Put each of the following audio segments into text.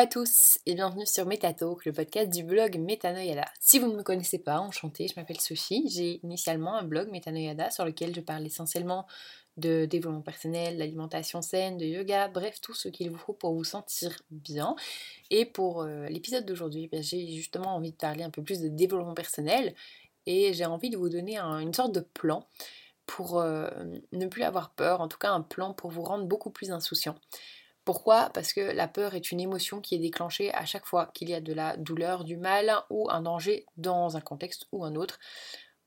à tous et bienvenue sur MetaTalk, le podcast du blog Metanoyada. Si vous ne me connaissez pas, enchantée, je m'appelle Sophie. J'ai initialement un blog Metanoyada sur lequel je parle essentiellement de développement personnel, d'alimentation saine, de yoga, bref, tout ce qu'il vous faut pour vous sentir bien. Et pour euh, l'épisode d'aujourd'hui, ben, j'ai justement envie de parler un peu plus de développement personnel et j'ai envie de vous donner une sorte de plan pour euh, ne plus avoir peur, en tout cas un plan pour vous rendre beaucoup plus insouciant. Pourquoi? Parce que la peur est une émotion qui est déclenchée à chaque fois qu'il y a de la douleur, du mal ou un danger dans un contexte ou un autre.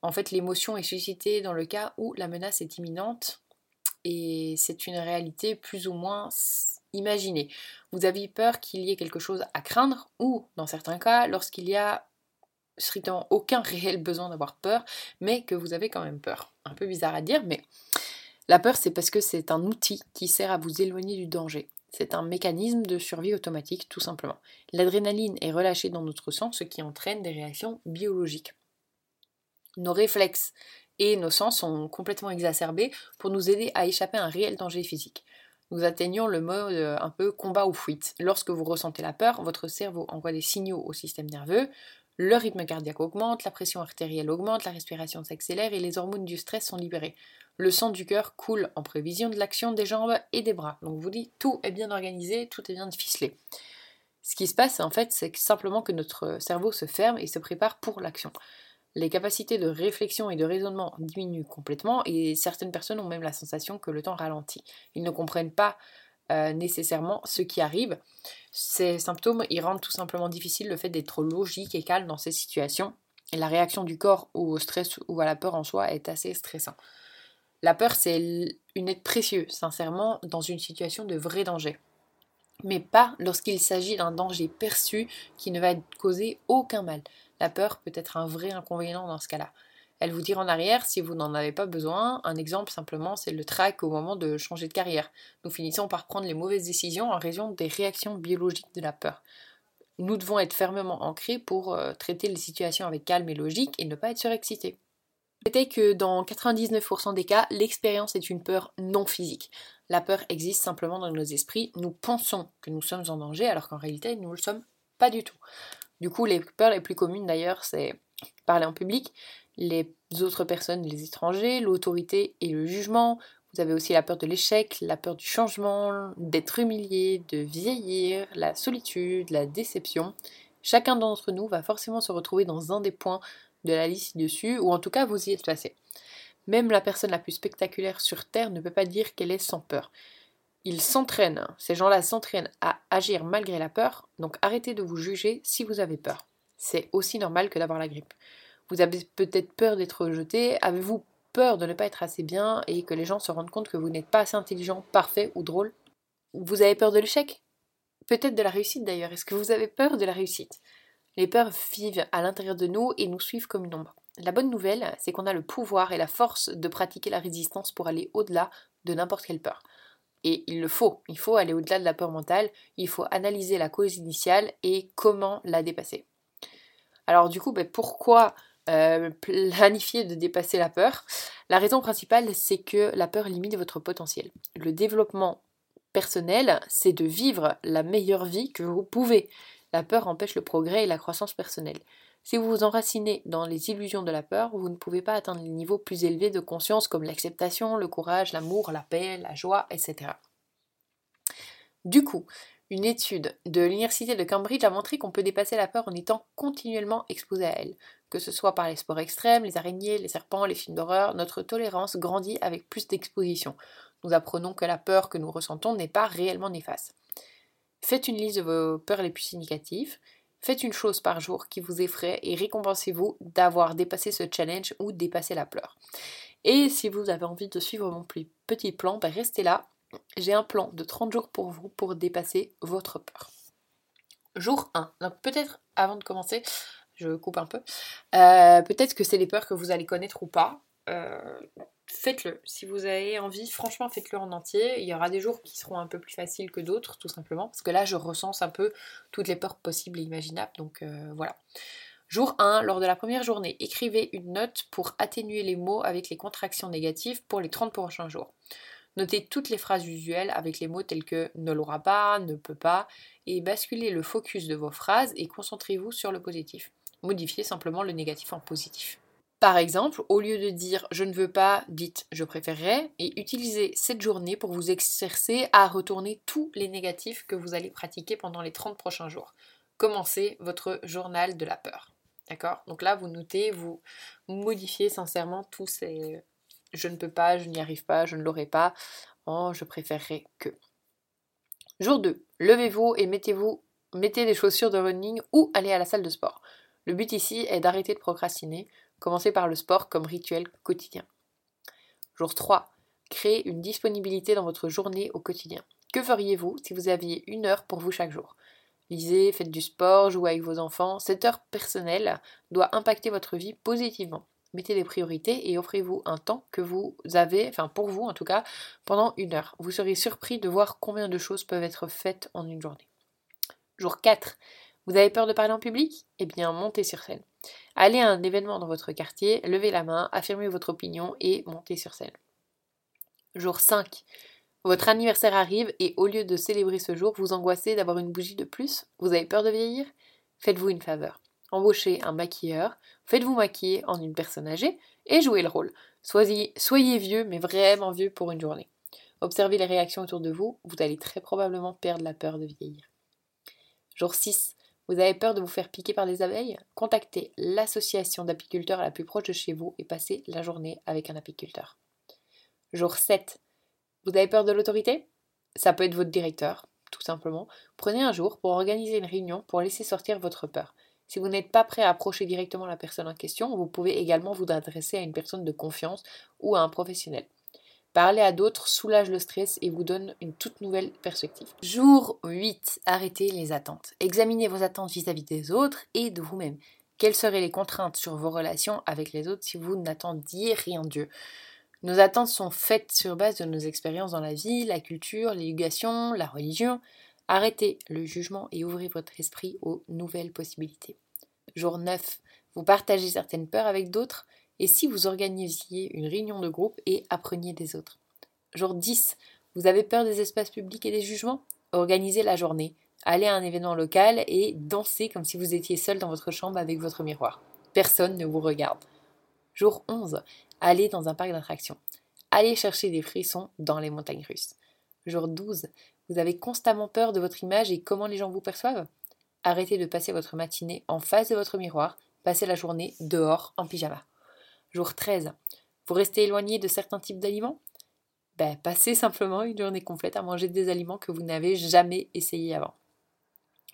En fait, l'émotion est suscitée dans le cas où la menace est imminente et c'est une réalité plus ou moins imaginée. Vous avez peur qu'il y ait quelque chose à craindre ou, dans certains cas, lorsqu'il y a strictement aucun réel besoin d'avoir peur, mais que vous avez quand même peur. Un peu bizarre à dire, mais la peur, c'est parce que c'est un outil qui sert à vous éloigner du danger. C'est un mécanisme de survie automatique, tout simplement. L'adrénaline est relâchée dans notre sang, ce qui entraîne des réactions biologiques. Nos réflexes et nos sens sont complètement exacerbés pour nous aider à échapper à un réel danger physique. Nous atteignons le mode euh, un peu combat ou fuite. Lorsque vous ressentez la peur, votre cerveau envoie des signaux au système nerveux, le rythme cardiaque augmente, la pression artérielle augmente, la respiration s'accélère et les hormones du stress sont libérées. Le sang du cœur coule en prévision de l'action des jambes et des bras. Donc vous dit tout est bien organisé, tout est bien ficelé. Ce qui se passe en fait, c'est simplement que notre cerveau se ferme et se prépare pour l'action les capacités de réflexion et de raisonnement diminuent complètement et certaines personnes ont même la sensation que le temps ralentit. Ils ne comprennent pas euh, nécessairement ce qui arrive. Ces symptômes, ils rendent tout simplement difficile le fait d'être logique et calme dans ces situations. Et la réaction du corps au stress ou à la peur en soi est assez stressant. La peur, c'est une aide précieuse, sincèrement, dans une situation de vrai danger. Mais pas lorsqu'il s'agit d'un danger perçu qui ne va causer aucun mal. La peur peut être un vrai inconvénient dans ce cas-là. Elle vous tire en arrière si vous n'en avez pas besoin. Un exemple simplement, c'est le trac au moment de changer de carrière. Nous finissons par prendre les mauvaises décisions en raison des réactions biologiques de la peur. Nous devons être fermement ancrés pour euh, traiter les situations avec calme et logique et ne pas être surexcités. C'était que dans 99% des cas, l'expérience est une peur non physique. La peur existe simplement dans nos esprits. Nous pensons que nous sommes en danger alors qu'en réalité, nous ne le sommes pas du tout. Du coup, les peurs les plus communes d'ailleurs, c'est parler en public, les autres personnes, les étrangers, l'autorité et le jugement. Vous avez aussi la peur de l'échec, la peur du changement, d'être humilié, de vieillir, la solitude, la déception. Chacun d'entre nous va forcément se retrouver dans un des points de la liste dessus, ou en tout cas vous y êtes passé. Même la personne la plus spectaculaire sur Terre ne peut pas dire qu'elle est sans peur ils s'entraînent, ces gens-là s'entraînent à agir malgré la peur, donc arrêtez de vous juger si vous avez peur. C'est aussi normal que d'avoir la grippe. Vous avez peut-être peur d'être rejeté, avez-vous peur de ne pas être assez bien et que les gens se rendent compte que vous n'êtes pas assez intelligent, parfait ou drôle? Vous avez peur de l'échec? Peut-être de la réussite d'ailleurs. Est-ce que vous avez peur de la réussite? Les peurs vivent à l'intérieur de nous et nous suivent comme une ombre. La bonne nouvelle, c'est qu'on a le pouvoir et la force de pratiquer la résistance pour aller au-delà de n'importe quelle peur. Et il le faut, il faut aller au-delà de la peur mentale, il faut analyser la cause initiale et comment la dépasser. Alors du coup, ben, pourquoi euh, planifier de dépasser la peur La raison principale, c'est que la peur limite votre potentiel. Le développement personnel, c'est de vivre la meilleure vie que vous pouvez. La peur empêche le progrès et la croissance personnelle. Si vous vous enracinez dans les illusions de la peur, vous ne pouvez pas atteindre les niveaux plus élevés de conscience comme l'acceptation, le courage, l'amour, la paix, la joie, etc. Du coup, une étude de l'université de Cambridge a montré qu'on peut dépasser la peur en étant continuellement exposé à elle. Que ce soit par les sports extrêmes, les araignées, les serpents, les films d'horreur, notre tolérance grandit avec plus d'exposition. Nous apprenons que la peur que nous ressentons n'est pas réellement néfaste. Faites une liste de vos peurs les plus significatives Faites une chose par jour qui vous effraie et récompensez-vous d'avoir dépassé ce challenge ou dépassé la peur. Et si vous avez envie de suivre mon petit plan, ben restez là. J'ai un plan de 30 jours pour vous pour dépasser votre peur. Jour 1. Donc peut-être avant de commencer, je coupe un peu. Euh, peut-être que c'est les peurs que vous allez connaître ou pas. Euh, faites-le. Si vous avez envie, franchement, faites-le en entier. Il y aura des jours qui seront un peu plus faciles que d'autres, tout simplement. Parce que là, je recense un peu toutes les peurs possibles et imaginables. Donc euh, voilà. Jour 1, lors de la première journée, écrivez une note pour atténuer les mots avec les contractions négatives pour les 30 prochains jours. Notez toutes les phrases usuelles avec les mots tels que ne l'aura pas, ne peut pas, et basculez le focus de vos phrases et concentrez-vous sur le positif. Modifiez simplement le négatif en positif. Par exemple, au lieu de dire je ne veux pas, dites je préférerais et utilisez cette journée pour vous exercer à retourner tous les négatifs que vous allez pratiquer pendant les 30 prochains jours. Commencez votre journal de la peur. D'accord? Donc là, vous notez, vous modifiez sincèrement tous ces je ne peux pas, je n'y arrive pas, je ne l'aurai pas, oh, je préférerais que. Jour 2. Levez-vous et mettez-vous mettez des chaussures de running ou allez à la salle de sport. Le but ici est d'arrêter de procrastiner. Commencez par le sport comme rituel quotidien. Jour 3. Créez une disponibilité dans votre journée au quotidien. Que feriez-vous si vous aviez une heure pour vous chaque jour? Lisez, faites du sport, jouez avec vos enfants. Cette heure personnelle doit impacter votre vie positivement mettez des priorités et offrez-vous un temps que vous avez, enfin pour vous en tout cas, pendant une heure. Vous serez surpris de voir combien de choses peuvent être faites en une journée. Jour 4. Vous avez peur de parler en public? Eh bien, montez sur scène. Allez à un événement dans votre quartier, levez la main, affirmez votre opinion et montez sur scène. Jour 5. Votre anniversaire arrive et au lieu de célébrer ce jour, vous angoissez d'avoir une bougie de plus? Vous avez peur de vieillir? Faites-vous une faveur embauchez un maquilleur, faites-vous maquiller en une personne âgée et jouez le rôle. Soyez, vieux, mais vraiment vieux pour une journée. Observez les réactions autour de vous, vous allez très probablement perdre la peur de vieillir. Jour 6. Vous avez peur de vous faire piquer par des abeilles? Contactez l'association d'apiculteurs la plus proche de chez vous et passez la journée avec un apiculteur. Jour 7. Vous avez peur de l'autorité? Ça peut être votre directeur, tout simplement. Prenez un jour pour organiser une réunion pour laisser sortir votre peur. Si vous n'êtes pas prêt à approcher directement la personne en question, vous pouvez également vous adresser à une personne de confiance ou à un professionnel. Parler à d'autres soulage le stress et vous donne une toute nouvelle perspective. Jour 8. Arrêtez les attentes. Examinez vos attentes vis-à-vis des autres et de vous-même. Quelles seraient les contraintes sur vos relations avec les autres si vous n'attendiez rien d'eux? Nos attentes sont faites sur base de nos expériences dans la vie, la culture, l'éducation, la religion. Arrêtez le jugement et ouvrez votre esprit aux nouvelles possibilités. Jour 9. Vous partagez certaines peurs avec d'autres et si vous organisiez une réunion de groupe et appreniez des autres. Jour 10. Vous avez peur des espaces publics et des jugements? Organisez la journée. Allez à un événement local et dansez comme si vous étiez seul dans votre chambre avec votre miroir. Personne ne vous regarde. Jour 11. Allez dans un parc d'attractions. Allez chercher des frissons dans les montagnes russes. Jour 12. Vous avez constamment peur de votre image et comment les gens vous perçoivent? Arrêtez de passer votre matinée en face de votre miroir, passez la journée dehors en pyjama. Jour 13. Vous restez éloigné de certains types d'aliments? Ben, Passez simplement une journée complète à manger des aliments que vous n'avez jamais essayé avant.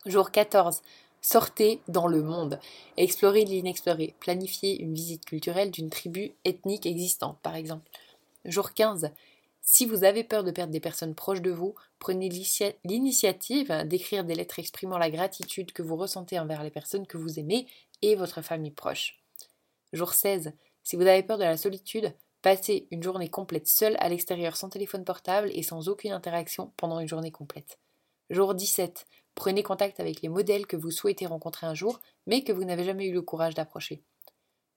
Jour 14. Sortez dans le monde. Explorez l'inexploré. Planifiez une visite culturelle d'une tribu ethnique existante, par exemple. Jour 15. Si vous avez peur de perdre des personnes proches de vous, prenez l'initiative d'écrire des lettres exprimant la gratitude que vous ressentez envers les personnes que vous aimez et votre famille proche. Jour 16. Si vous avez peur de la solitude, passez une journée complète seule à l'extérieur sans téléphone portable et sans aucune interaction pendant une journée complète. Jour 17. Prenez contact avec les modèles que vous souhaitez rencontrer un jour, mais que vous n'avez jamais eu le courage d'approcher.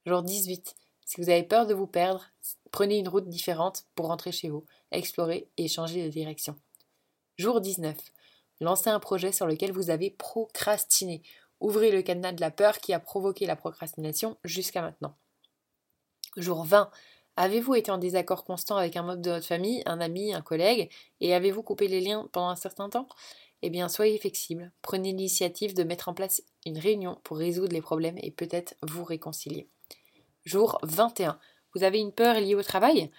Jour 18. Si vous avez peur de vous perdre, prenez une route différente pour rentrer chez vous, explorer et changer de direction. Jour 19. Lancez un projet sur lequel vous avez procrastiné. Ouvrez le cadenas de la peur qui a provoqué la procrastination jusqu'à maintenant. Jour 20. Avez-vous été en désaccord constant avec un membre de votre famille, un ami, un collègue, et avez-vous coupé les liens pendant un certain temps? Eh bien, soyez flexible. Prenez l'initiative de mettre en place une réunion pour résoudre les problèmes et peut-être vous réconcilier. Jour 21. Vous avez une peur liée au travail?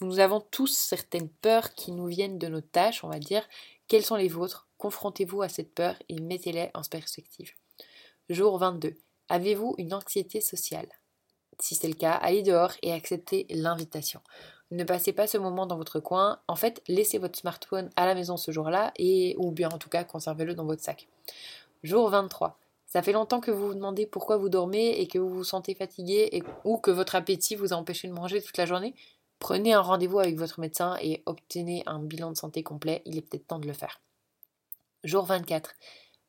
Nous avons tous certaines peurs qui nous viennent de nos tâches, on va dire. Quelles sont les vôtres? Confrontez-vous à cette peur et mettez-les en perspective. Jour 22. Avez-vous une anxiété sociale? Si c'est le cas, allez dehors et acceptez l'invitation. Ne passez pas ce moment dans votre coin. En fait, laissez votre smartphone à la maison ce jour-là et ou bien en tout cas conservez-le dans votre sac. Jour 23. Ça fait longtemps que vous vous demandez pourquoi vous dormez et que vous vous sentez fatigué ou que votre appétit vous a empêché de manger toute la journée. Prenez un rendez-vous avec votre médecin et obtenez un bilan de santé complet. Il est peut-être temps de le faire. Jour 24.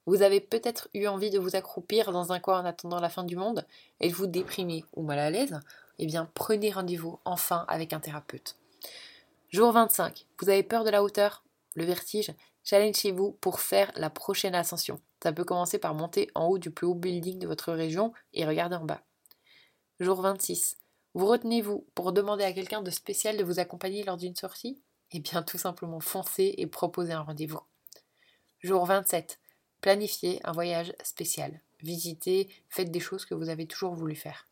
Vous avez peut-être eu envie de vous accroupir dans un coin en attendant la fin du monde et de vous déprimer ou mal à l'aise? Eh bien, prenez rendez-vous enfin avec un thérapeute. Jour 25. Vous avez peur de la hauteur? Le vertige? Challengez-vous pour faire la prochaine ascension. Ça peut commencer par monter en haut du plus haut building de votre région et regarder en bas. Jour 26. Vous retenez-vous pour demander à quelqu'un de spécial de vous accompagner lors d'une sortie? Eh bien, tout simplement foncez et proposez un rendez-vous. Jour 27. Planifiez un voyage spécial. Visitez, faites des choses que vous avez toujours voulu faire.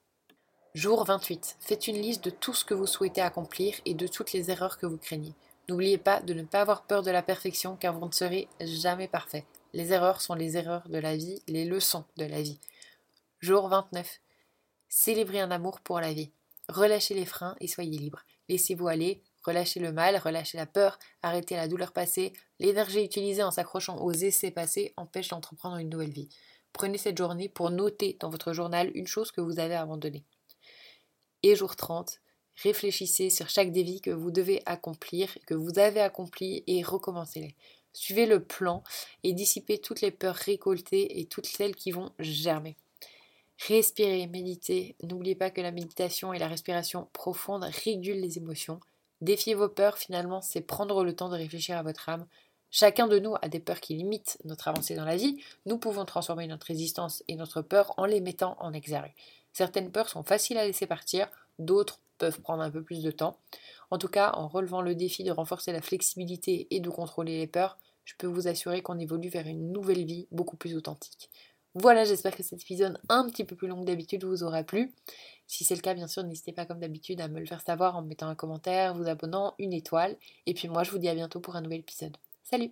Jour 28. Faites une liste de tout ce que vous souhaitez accomplir et de toutes les erreurs que vous craignez. N'oubliez pas de ne pas avoir peur de la perfection car vous ne serez jamais parfait. Les erreurs sont les erreurs de la vie, les leçons de la vie. Jour 29. Célébrez un amour pour la vie. Relâchez les freins et soyez libre. Laissez-vous aller, relâchez le mal, relâchez la peur, arrêtez la douleur passée. L'énergie utilisée en s'accrochant aux essais passés empêche d'entreprendre une nouvelle vie. Prenez cette journée pour noter dans votre journal une chose que vous avez abandonnée. Et jour 30, réfléchissez sur chaque défi que vous devez accomplir, que vous avez accompli et recommencez-les. Suivez le plan et dissipez toutes les peurs récoltées et toutes celles qui vont germer. Respirez, méditez. N'oubliez pas que la méditation et la respiration profonde régulent les émotions. Défier vos peurs, finalement, c'est prendre le temps de réfléchir à votre âme. Chacun de nous a des peurs qui limitent notre avancée dans la vie. Nous pouvons transformer notre résistance et notre peur en les mettant en exergue. Certaines peurs sont faciles à laisser partir, d'autres peuvent prendre un peu plus de temps. En tout cas, en relevant le défi de renforcer la flexibilité et de contrôler les peurs, je peux vous assurer qu'on évolue vers une nouvelle vie beaucoup plus authentique. Voilà, j'espère que cet épisode un petit peu plus long que d'habitude vous aura plu. Si c'est le cas, bien sûr, n'hésitez pas comme d'habitude à me le faire savoir en mettant un commentaire, vous abonnant, une étoile. Et puis moi, je vous dis à bientôt pour un nouvel épisode. Salut